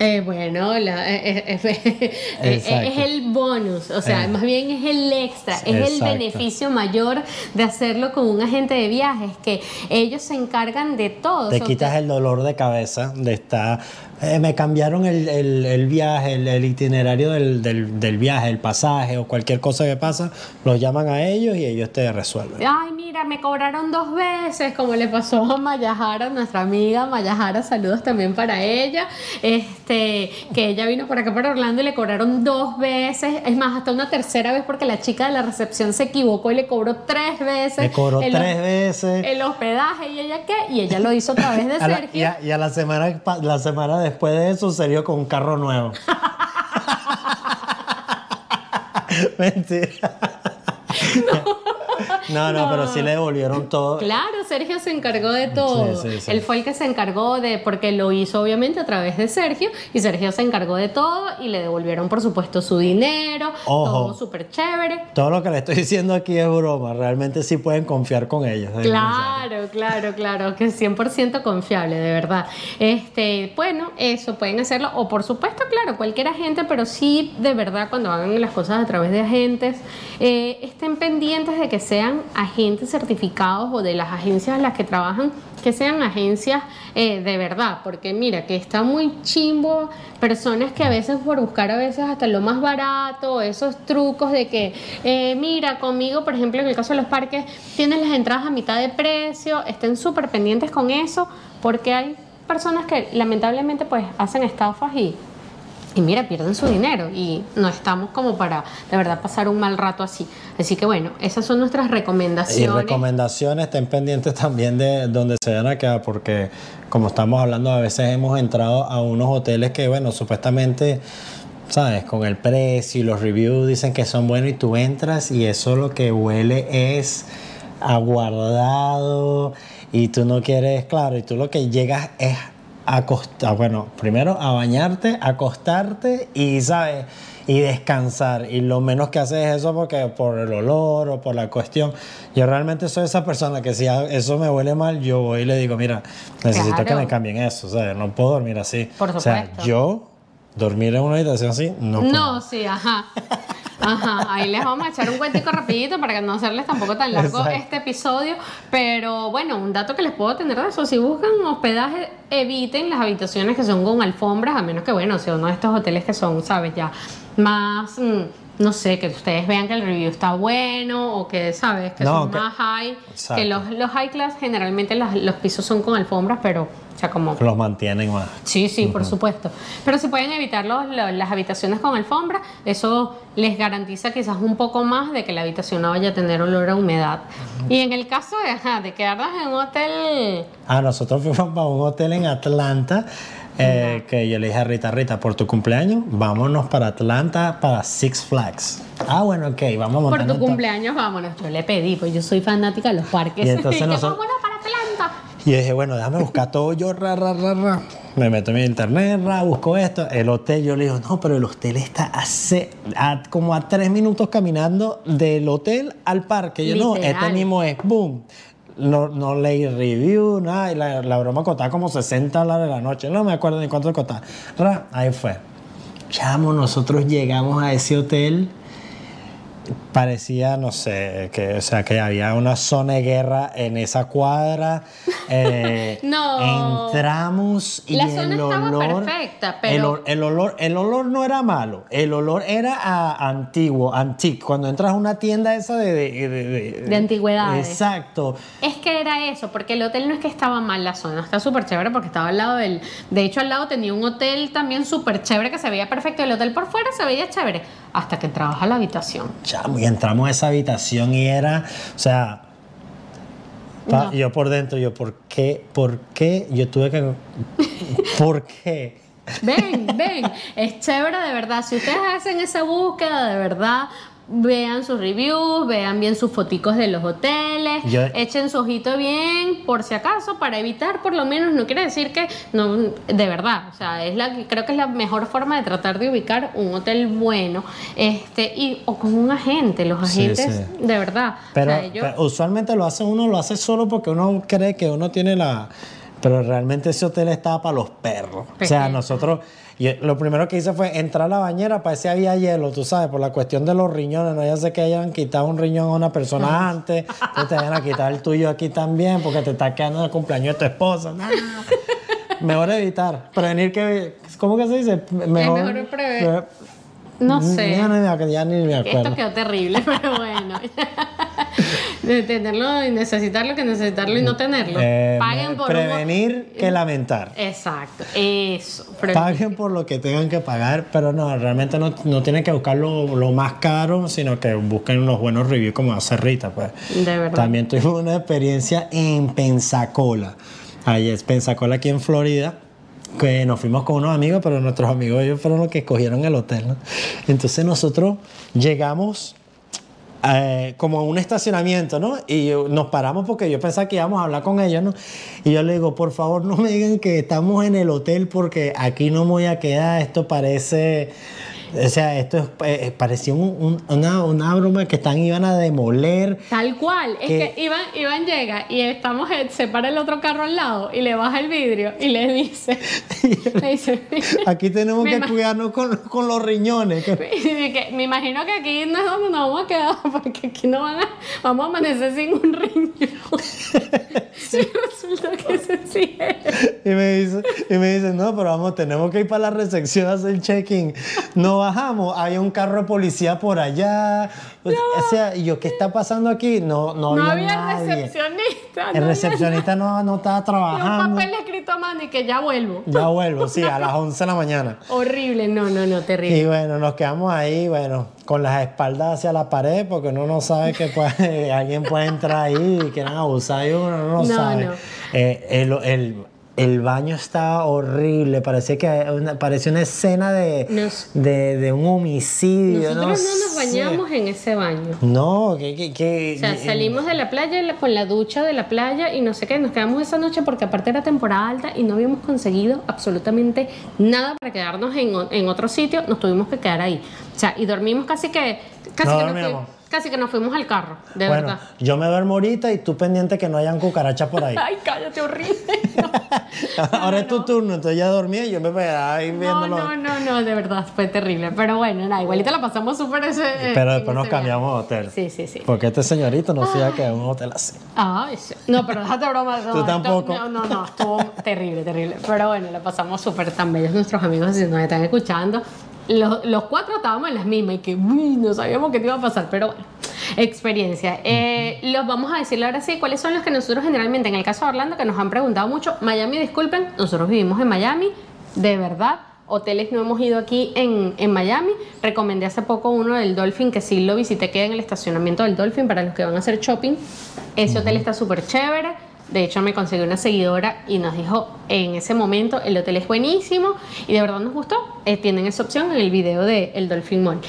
Eh, bueno, la- eh, eh, eh, es el bonus, o sea, más bien es el extra, es el beneficio mayor de hacerlo con un agente de viajes, que ellos se encargan de todo. Te quitas el dolor de cabeza de estar. eh, me cambiaron el, el- el viaje, el, el itinerario del, del- del viaje, el pasaje o cualquier cosa que pasa, los llaman a ellos y ellos te resuelven. Ay, mira, me cobraron dos veces, como le pasó a Mayajara, nuestra amiga Mayajara, saludos también para ella, este, que ella vino por acá para Orlando y le cobraron dos veces, es más, hasta una tercera vez porque la chica de la recepción se equivocó y le cobró tres veces. Me cobró el- tres veces. El hospedaje y ella qué, y ella lo hizo a través de A la- Sergio. y, a, y a la semana la semana después de eso salió con un carro nuevo. Mentira. No, no, pero sí le devolvieron todo. Claro, Sergio se encargó de todo. Sí, sí, sí. Él fue el que se encargó de, porque lo hizo obviamente a través de Sergio, y Sergio se encargó de todo y le devolvieron por supuesto su dinero, Ojo. todo súper chévere. Todo lo que le estoy diciendo aquí es broma. Realmente sí pueden confiar con ellos. Claro, claro, claro, que es 100% confiable, de verdad. Este, bueno, eso pueden hacerlo, o por supuesto, claro, cualquier agente, pero sí, de verdad, cuando hagan las cosas a través de agentes, eh, estén pendientes de que sean agentes certificados o de las agencias en las que trabajan, que sean agencias eh, de verdad, porque mira, que está muy chimbo personas que a veces por buscar a veces hasta lo más barato, esos trucos de que, eh, mira, conmigo, por ejemplo, en el caso de los parques, tienes las entradas a mitad de precio, estén súper pendientes con eso, porque hay personas que lamentablemente pues hacen estafas y, y mira, pierden su dinero y no estamos como para de verdad pasar un mal rato así. Así que bueno, esas son nuestras Y recomendaciones. recomendaciones, estén pendientes también de donde se van a quedar, porque como estamos hablando, a veces hemos entrado a unos hoteles que, bueno, supuestamente, ¿sabes? Con el precio y los reviews dicen que son buenos y tú entras y eso lo que huele es aguardado y tú no quieres, claro, y tú lo que llegas es acostar, bueno, primero a bañarte, acostarte y, ¿sabes? Y descansar. Y lo menos que haces es eso porque por el olor o por la cuestión. Yo realmente soy esa persona que si eso me huele mal, yo voy y le digo, mira, necesito que me cambien eso, ¿sabes? No puedo dormir así. Por O sea, supuesto. yo dormir en una habitación así, no puedo. No, sí, ajá. Ajá, ahí les vamos a echar un cuentico rapidito para no hacerles tampoco tan largo Exacto. este episodio. Pero bueno, un dato que les puedo tener de eso, si buscan hospedaje, eviten las habitaciones que son con alfombras, a menos que, bueno, sea uno de estos hoteles que son, ¿sabes? Ya más, mm, no sé, que ustedes vean que el review está bueno o que, ¿sabes? Que No, son que- más high. Exacto. Que los, los high class generalmente las- los pisos son con alfombras, pero, o sea, como... Los mantienen más. Sí, sí, por supuesto. Pero si pueden evitar los- lo- las habitaciones con alfombra, eso les garantiza quizás un poco más de que la habitación no vaya a tener olor a humedad. Y en el caso de, ajá, de quedarnos en un hotel... Ah, nosotros fuimos para un hotel en Atlanta. Eh, que yo le dije a Rita, Rita, por tu cumpleaños, vámonos para Atlanta para Six Flags. Ah, bueno, ok, vamos a Por tu cumpleaños, vámonos. Yo le pedí, pues yo soy fanática de los parques. Y entonces nosotros- vámonos para Atlanta. Y yo dije, bueno, déjame buscar todo yo, ra, ra, ra, ra. Me meto en mi internet, ra, busco esto. El hotel, yo le digo, no, pero el hotel está a, ce- a- como a tres minutos caminando del hotel al parque. Yo, no, Literal. este mismo es, boom. No, no leí review, nada, y la, la broma costaba como 60 dólares la noche. No me acuerdo ni cuánto costaba. Ahí fue. Chamo, nosotros llegamos a ese hotel parecía, no sé, que, o sea, que había una zona de guerra en esa cuadra. Eh, No. Entramos y La el zona estaba olor, perfecta, el, pero- el olor, el olor no era malo, el olor era a antiguo, antique. Cuando entras a una tienda esa de de, de- de- De antigüedades. Exacto. Es que era eso, porque el hotel no es que estaba mal la zona, está súper chévere porque estaba al lado del... De hecho, al lado tenía un hotel también súper chévere que se veía perfecto. El hotel por fuera se veía chévere hasta que entrabas a la habitación. Chamo, y entramos a esa habitación y era, o sea, pa- No. yo por dentro, yo, ¿por qué? ¿Por qué? Yo tuve que... ¿Por qué? Ven, ven, es chévere de verdad. Si ustedes hacen esa búsqueda de verdad, vean sus reviews, vean bien sus foticos de los hoteles, Yo- echen su ojito bien por si acaso para evitar por lo menos, no quiere decir que no de verdad, o sea, es la creo que es la mejor forma de tratar de ubicar un hotel bueno, este y o con un agente, los Sí, agentes sí. de verdad, Pero, o sea, ellos- pero usualmente lo hace uno, lo hace solo porque uno cree que uno tiene la Pero realmente ese hotel estaba para los perros. O sea, nosotros, yo- lo primero que hice fue entrar a la bañera para ver si había hielo, tú sabes, por la cuestión de los riñones. No ya sé que hayan quitado un riñón a una persona antes, entonces te vayan a quitar el tuyo aquí también porque te está quedando el cumpleaños de tu esposa. No, no, no. Mejor evitar. Prevenir que. ¿Cómo que se dice? Mejor, mejor prever- No sé. Ya ni me acuerdo. Esto quedó terrible, pero bueno. De tenerlo y necesitarlo que necesitarlo y no tenerlo. Eh, Paguen por prevenir que lamentar. Exacto, eso. prevenir. Paguen por lo que tengan que pagar, pero no, realmente no, no tienen que buscar lo, lo más caro, sino que busquen unos buenos reviews como hace Rita. Pues. De verdad. También tuve una experiencia en Pensacola. Ahí es Pensacola, aquí en Florida, que nos fuimos con unos amigos, pero nuestros amigos ellos fueron los que escogieron el hotel. ¿no? Entonces nosotros llegamos eh, como un estacionamiento, ¿no? Y nos paramos porque yo pensaba que íbamos a hablar con ellos, ¿no? Y yo le digo, por favor, no me digan que estamos en el hotel porque aquí no me voy a quedar, esto parece... O sea, esto es, eh, parecía un- un- una, una broma que están, iban a demoler. Tal cual, es que- que Iván, Iván llega y estamos, eh, se para el otro carro al lado y le baja el vidrio y le dice, le dice, Aquí tenemos que cuidarnos con, con los riñones. que- que me imagino que aquí no es donde nos vamos a quedar porque aquí no van a, vamos a amanecer sin un riñón. y resulta que se sigue. Y me dice, y me dice, no, pero vamos, tenemos que ir para la recepción a hacer el check-in. No bajamos, hay un carro de policía por allá. O sea, y yo, ¿qué está pasando aquí? No, no, No había, había nadie. recepcionista. no El había recepcionista no, no estaba. Y un trabajando. papel escrito a mano y que ya vuelvo. Ya vuelvo, sí, a las 11 de la mañana. Horrible, no, no, no, terrible. Y bueno, nos quedamos ahí, bueno, con las espaldas hacia la pared, porque uno no sabe que puede- alguien puede entrar ahí y quieran abusar de uno, no, No, sabe. Eh, el, el- el baño estaba horrible, parecía que una, parecía una escena de, Nos- de, de un homicidio. Nosotros no, nos sé. bañamos en ese baño. No, que... que, que- O sea, que- salimos de la playa la- con la ducha de la playa y no sé qué, nos quedamos esa noche porque aparte era temporada alta y no habíamos conseguido absolutamente nada para quedarnos en, en otro sitio, nos tuvimos que quedar ahí. O sea, y dormimos casi que casi, No que, nos, dormíamos. Casi que nos fuimos al carro, de bueno, verdad. yo me duermo ahorita y tú pendiente que no hayan cucarachas por ahí. Ay, cállate, horrible. Ahora es tu turno, entonces ya dormí y yo me quedaba ahí viéndolo. no, no, no, de verdad, fue terrible. Pero bueno, nada, igualita la pasamos súper ese. eh, Pero en después nos cambiamos de hotel. Sí, sí, sí. Porque este señorito no se iba a quedar en un hotel así. Ah, ese- no, pero déjate broma. no, Tú esto- tampoco. No, no, no, estuvo terrible, terrible. Pero bueno, la pasamos súper tan bellos nuestros amigos si nos están escuchando. Los, los cuatro estábamos en las mismas y que uy, no sabíamos qué te iba a pasar, pero bueno, experiencia. Eh, los vamos a decirle ahora sí, cuáles son los que nosotros generalmente, en el caso de Orlando, que nos han preguntado mucho. Miami, disculpen, nosotros vivimos en Miami, de verdad. Hoteles no hemos ido aquí en, en Miami. Recomendé hace poco uno del Dolphin, que sí lo visité, queda en el estacionamiento del Dolphin para los que van a hacer shopping. Ese hotel está súper chévere. De hecho, me conseguí una seguidora y nos dijo en ese momento, el hotel es buenísimo y de verdad nos gustó. Eh, tienen esa opción en el video de El Dolphin Mall.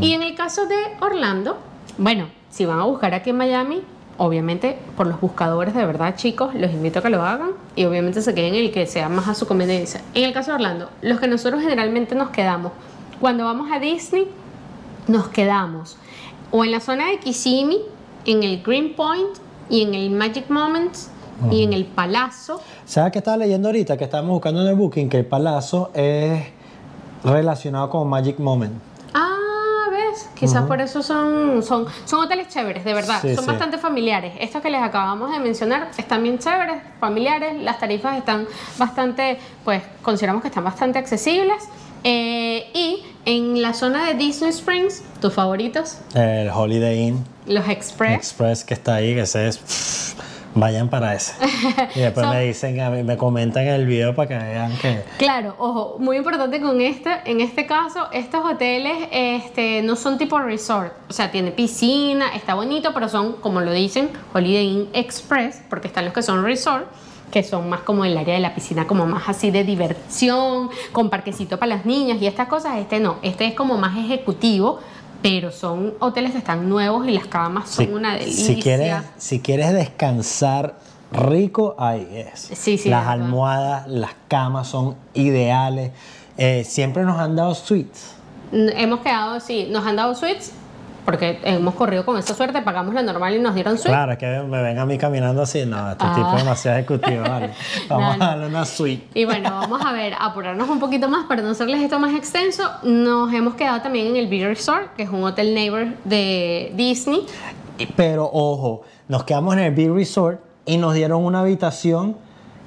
Y en el caso de Orlando, bueno, si van a buscar aquí en Miami, obviamente por los buscadores de verdad, chicos, los invito a que lo hagan y obviamente se queden en el que sea más a su conveniencia. En el caso de Orlando, los que nosotros generalmente nos quedamos, cuando vamos a Disney, nos quedamos o en la zona de Kissimmee, en el Green Point y en el Magic Moments y en el Palazzo. ¿Sabes qué estaba leyendo ahorita? Que estábamos buscando en el booking que el palazzo es relacionado con Magic Moment. Ah, ¿ves? Quizás por eso son, son, son hoteles chéveres, de verdad. Sí, son sí. bastante familiares. Estos que les acabamos de mencionar están bien chéveres, familiares. Las tarifas están bastante, pues consideramos que están bastante accesibles. Eh, y en la zona de Disney Springs, tus favoritos, El Holiday Inn los Express. Express que está ahí, que ese es... vayan para ese. Y después me dicen, me comentan en el video para que vean que... Claro, ojo, muy importante con este, en este caso, estos hoteles este, no son tipo resort, o sea, tiene piscina, está bonito, pero son, como lo dicen, Holiday Inn Express, porque están los que son resort, que son más como el área de la piscina, como más así de diversión, con parquecito para las niñas y estas cosas, este no, este es como más ejecutivo, pero son hoteles que están nuevos y las camas son Si- una delicia. Si quieres, si quieres descansar rico, ahí es. Sí, sí, Las almohadas, las camas son ideales. Eh, siempre nos han dado suites. Hemos quedado, sí, nos han dado suites porque hemos corrido con esa suerte, pagamos la normal y nos dieron suite. Claro, es que me ven a mí caminando así, no, este Ah. tipo es demasiado ejecutivo, vale. Vamos No, a darle una suite. Y bueno, vamos a ver, apurarnos un poquito más para no hacerles esto más extenso. Nos hemos quedado también en el Beer Resort, que es un hotel neighbor de Disney. Pero ojo, nos quedamos en el Big Resort y nos dieron una habitación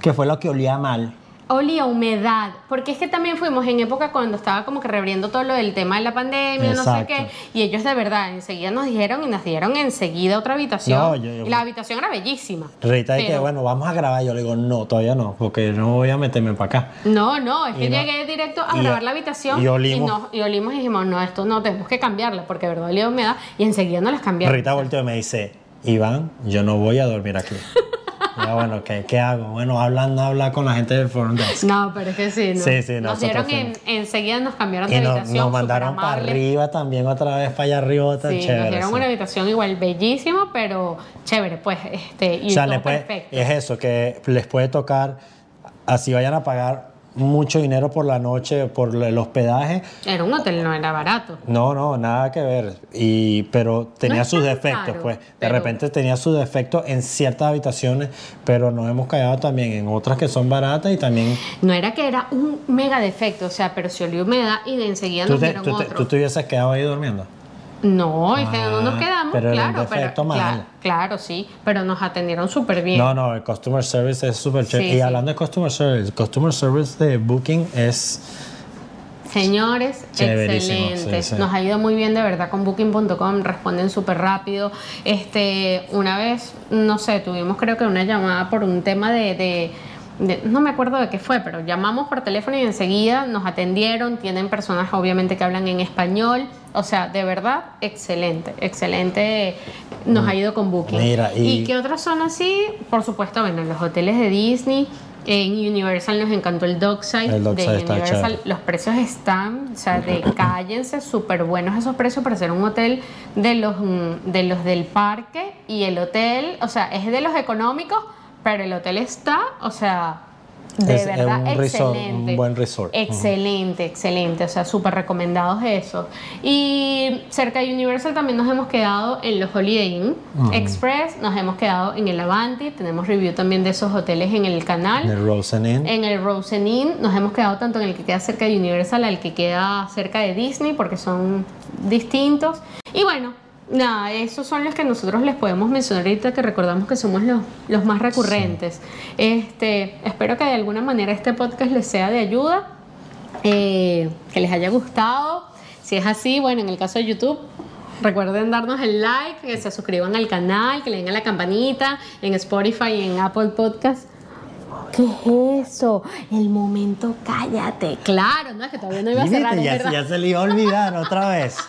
que fue la que olía mal. Olía humedad, porque es que también fuimos en época cuando estaba como que reabriendo todo lo del tema de la pandemia, no sé qué, y ellos de verdad enseguida nos dijeron y nos dieron enseguida otra habitación. No, yo- yo- y la habitación era bellísima. Rita dice que, Pero- bueno, vamos a grabar. Yo le digo, no, todavía no, porque no voy a meterme para acá. No, no, es que Y no- llegué directo a y- grabar la habitación y olimos. y olimos y dijimos, no, esto no, tenemos que cambiarla porque de verdad olía humedad y enseguida nos las cambiaron. Rita volteó y me dice, Iván, yo no voy a dormir aquí. Y yo, bueno, ¿qué, ¿qué hago? Bueno, hablan, habla con la gente del front desk. No, pero es que sí, ¿no? Sí, sí, Nos dieron en, enseguida nos cambiaron de Y nos, habitación. nos mandaron para arriba también, otra vez para allá arriba, otra Sí, chévere. nos dieron sí. una habitación igual bellísima, pero chévere, pues, este, y O sea, todo le puede- perfecto. es eso, que les puede tocar, así vayan a pagar mucho dinero por la noche, por el hospedaje. Era un hotel, no era barato. No, no, nada que ver. Y, pero tenía sus defectos, caro, pues. De pero- repente tenía sus defectos en ciertas habitaciones, pero nos hemos callado también en otras que son baratas y también. No era que era un mega defecto, o sea, pero se olió humedad y de enseguida ¿Tú nos te, dieron tú te- otro. tú te hubieses quedado ahí durmiendo? No, que no nos Ah, quedamos, pero claro, pero defecto mal. claro, claro, sí, pero nos atendieron súper bien. No, no, el customer service es súper chévere. Sí, y sí. hablando de customer service, el customer service de Booking es. Señores, excelente. sí, sí. Nos ha ido muy bien de verdad con booking.com, responden súper rápido. Este, una vez, no sé, tuvimos creo que una llamada por un tema de, de- de- no me acuerdo de qué fue, pero llamamos por teléfono y enseguida nos atendieron, tienen personas obviamente que hablan en español, o sea, de verdad, excelente, excelente nos ha ido con Booking. Mira, y- ¿Y qué otras son así? Por supuesto, bueno, los hoteles de Disney. En Universal nos encantó el Dockside El Dockside de Universal chévere. los precios están, o sea, de cállense, súper buenos esos precios para ser un hotel de los, mm, de los del parque y el hotel, o sea, es de los económicos, pero el hotel está, o sea, de Es- es verdad un resort, excelente. un buen resort. Excelente, excelente, o sea, súper recomendados esos. Y cerca de Universal también nos hemos quedado en los Holiday Inn Express, nos hemos quedado en el Avanti, tenemos review también de esos hoteles en el canal. En el Rosen Inn. En el Rosen Inn nos hemos quedado tanto en el que queda cerca de Universal al que queda cerca de Disney porque son distintos. Y bueno, nada, esos son los que nosotros les podemos mencionar ahorita que recordamos que somos los, los más recurrentes. Este, espero que de alguna manera este podcast les sea de ayuda, eh, que les haya gustado. Si es así, bueno, en el caso de YouTube, recuerden darnos el like, que se suscriban al canal, que le den a la campanita en Spotify y en Apple Podcast. ¿Qué es eso? El momento cállate. Claro, no es que todavía no iba a cerrar, ya, verdad. ya se le iba a olvidar otra vez.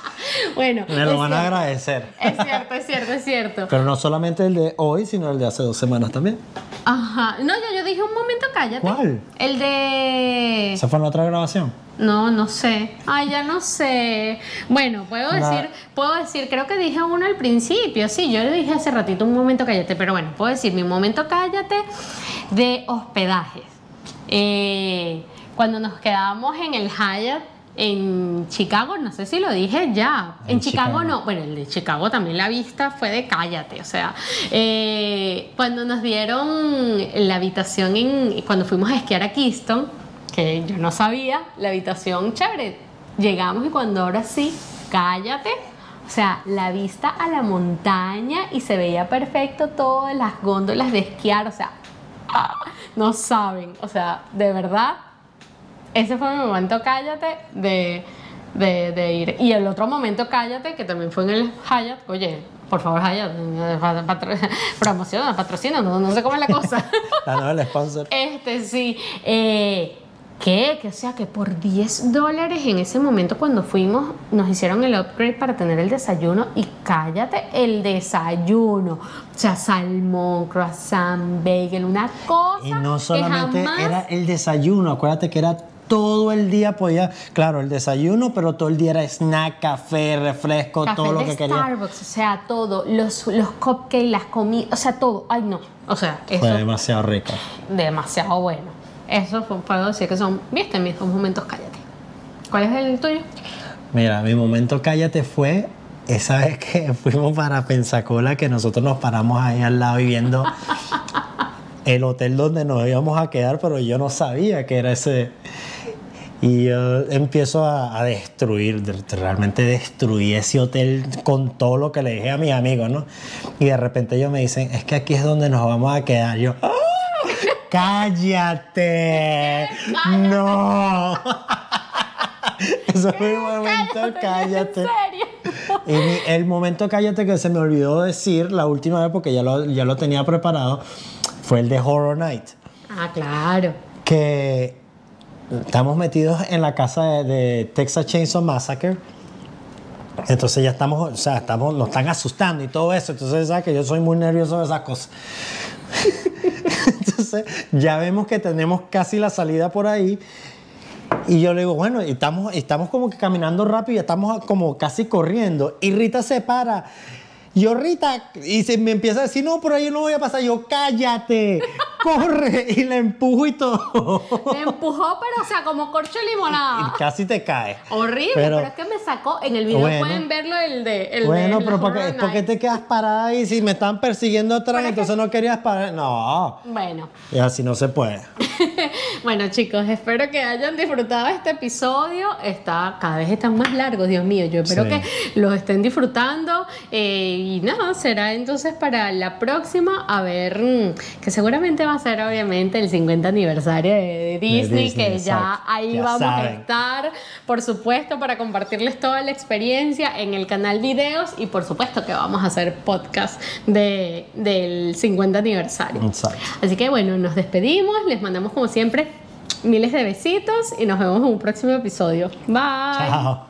Bueno, Me lo van a agradecer. Es cierto, es cierto, es cierto. Pero no solamente el de hoy, sino el de hace dos semanas también. Ajá. No, ya yo dije un momento cállate. ¿Cuál? El de. ¿Esa fue en la otra grabación? No, no sé. Ay, ya no sé. Bueno, puedo decir, puedo decir, creo que dije uno al principio, sí, yo le dije hace ratito un momento cállate, pero bueno, puedo decir mi momento cállate de hospedajes. Eh, cuando nos quedábamos en el Hyatt en Chicago, no sé si lo dije ya. En, En Chicago, Chicago. no, bueno, el de Chicago también la vista fue de cállate, o sea, eh, cuando nos dieron la habitación en, cuando fuimos a esquiar a Keystone, que yo no sabía, la habitación chévere, llegamos y cuando ahora sí, cállate, o sea, la vista a la montaña y se veía perfecto todas las góndolas de esquiar, o sea, ah, no saben, o sea, de verdad, ese fue mi momento cállate de, de, de ir. Y el otro momento cállate, que también fue en el Hyatt, oye, por favor Hyatt, patro- promociona, patrocina, no, no sé cómo es la cosa. El sponsor. Este sí. Eh, ¿Qué? Que o sea, que por 10 dólares en ese momento cuando fuimos nos hicieron el upgrade para tener el desayuno y cállate el desayuno. O sea, salmón, croissant, bagel, una cosa. Y no que solamente jamás- era el desayuno, acuérdate que era todo el día podía, claro, el desayuno, pero todo el día era snack, café, refresco, Café todo lo de que quería. Starbucks, o sea, todo, los, los cupcakes, las comidas, o sea, todo. Ay, no. O sea, Fue demasiado rico. demasiado bueno. Eso fue- puedo decir que son, viste, mis dos momentos cállate. ¿Cuál es el tuyo? Mira, mi momento cállate fue esa vez que fuimos para Pensacola, que nosotros nos paramos ahí al lado y viendo el hotel donde nos íbamos a quedar, pero yo no sabía que era ese. Y yo empiezo a, a destruir, de- realmente destruí ese hotel con todo lo que le dije a mis amigos, ¿no? Y de repente ellos me dicen, es que aquí es donde nos vamos a quedar. Yo, ¡Ah! ¡Cállate! ¡No! Eso fue un momento, cállate. ¿En serio? Y mi- el momento cállate que se me olvidó decir la última vez porque ya lo, ya lo tenía preparado fue el de Horror Night. Ah, claro. Que estamos metidos en la casa de, de Texas Chainsaw Massacre. Entonces ya estamos, o sea, estamos, nos están asustando y todo eso. Entonces, sabes que yo soy muy nervioso de esas cosas. Entonces, ya vemos que tenemos casi la salida por ahí. Y yo le digo, bueno, estamos, estamos como que caminando rápido, y estamos como casi corriendo. Y Rita se para. Yo, Rita, y se me empieza a decir, no, por ahí no voy a pasar. Yo, cállate, corre. Y la empujo y todo. Me empujó, pero o sea, como corcho de limonada. Y casi te cae. Horrible, pero, es que me sacó. En el video Bueno. pueden verlo el de. El bueno, de pero ¿por qué, por te quedas parada ahí? Si me están persiguiendo atrás, entonces no querías parar. No, Bueno. y así no se puede. bueno, chicos, espero que hayan disfrutado este episodio. Está, cada vez están más largos, Dios mío. Yo espero Sí. que los estén disfrutando. eh, y nada, será entonces para la próxima. A ver, mm, que seguramente va a ser obviamente el 50 aniversario de, de Disney, que ya exacto. ahí Ya vamos a estar, por supuesto, para compartirles toda la experiencia en el canal videos. Y por supuesto que vamos a hacer podcast de, del 50 aniversario. Exacto. Así que bueno, nos despedimos, les mandamos como siempre miles de besitos y nos vemos en un próximo episodio. Bye. Chao.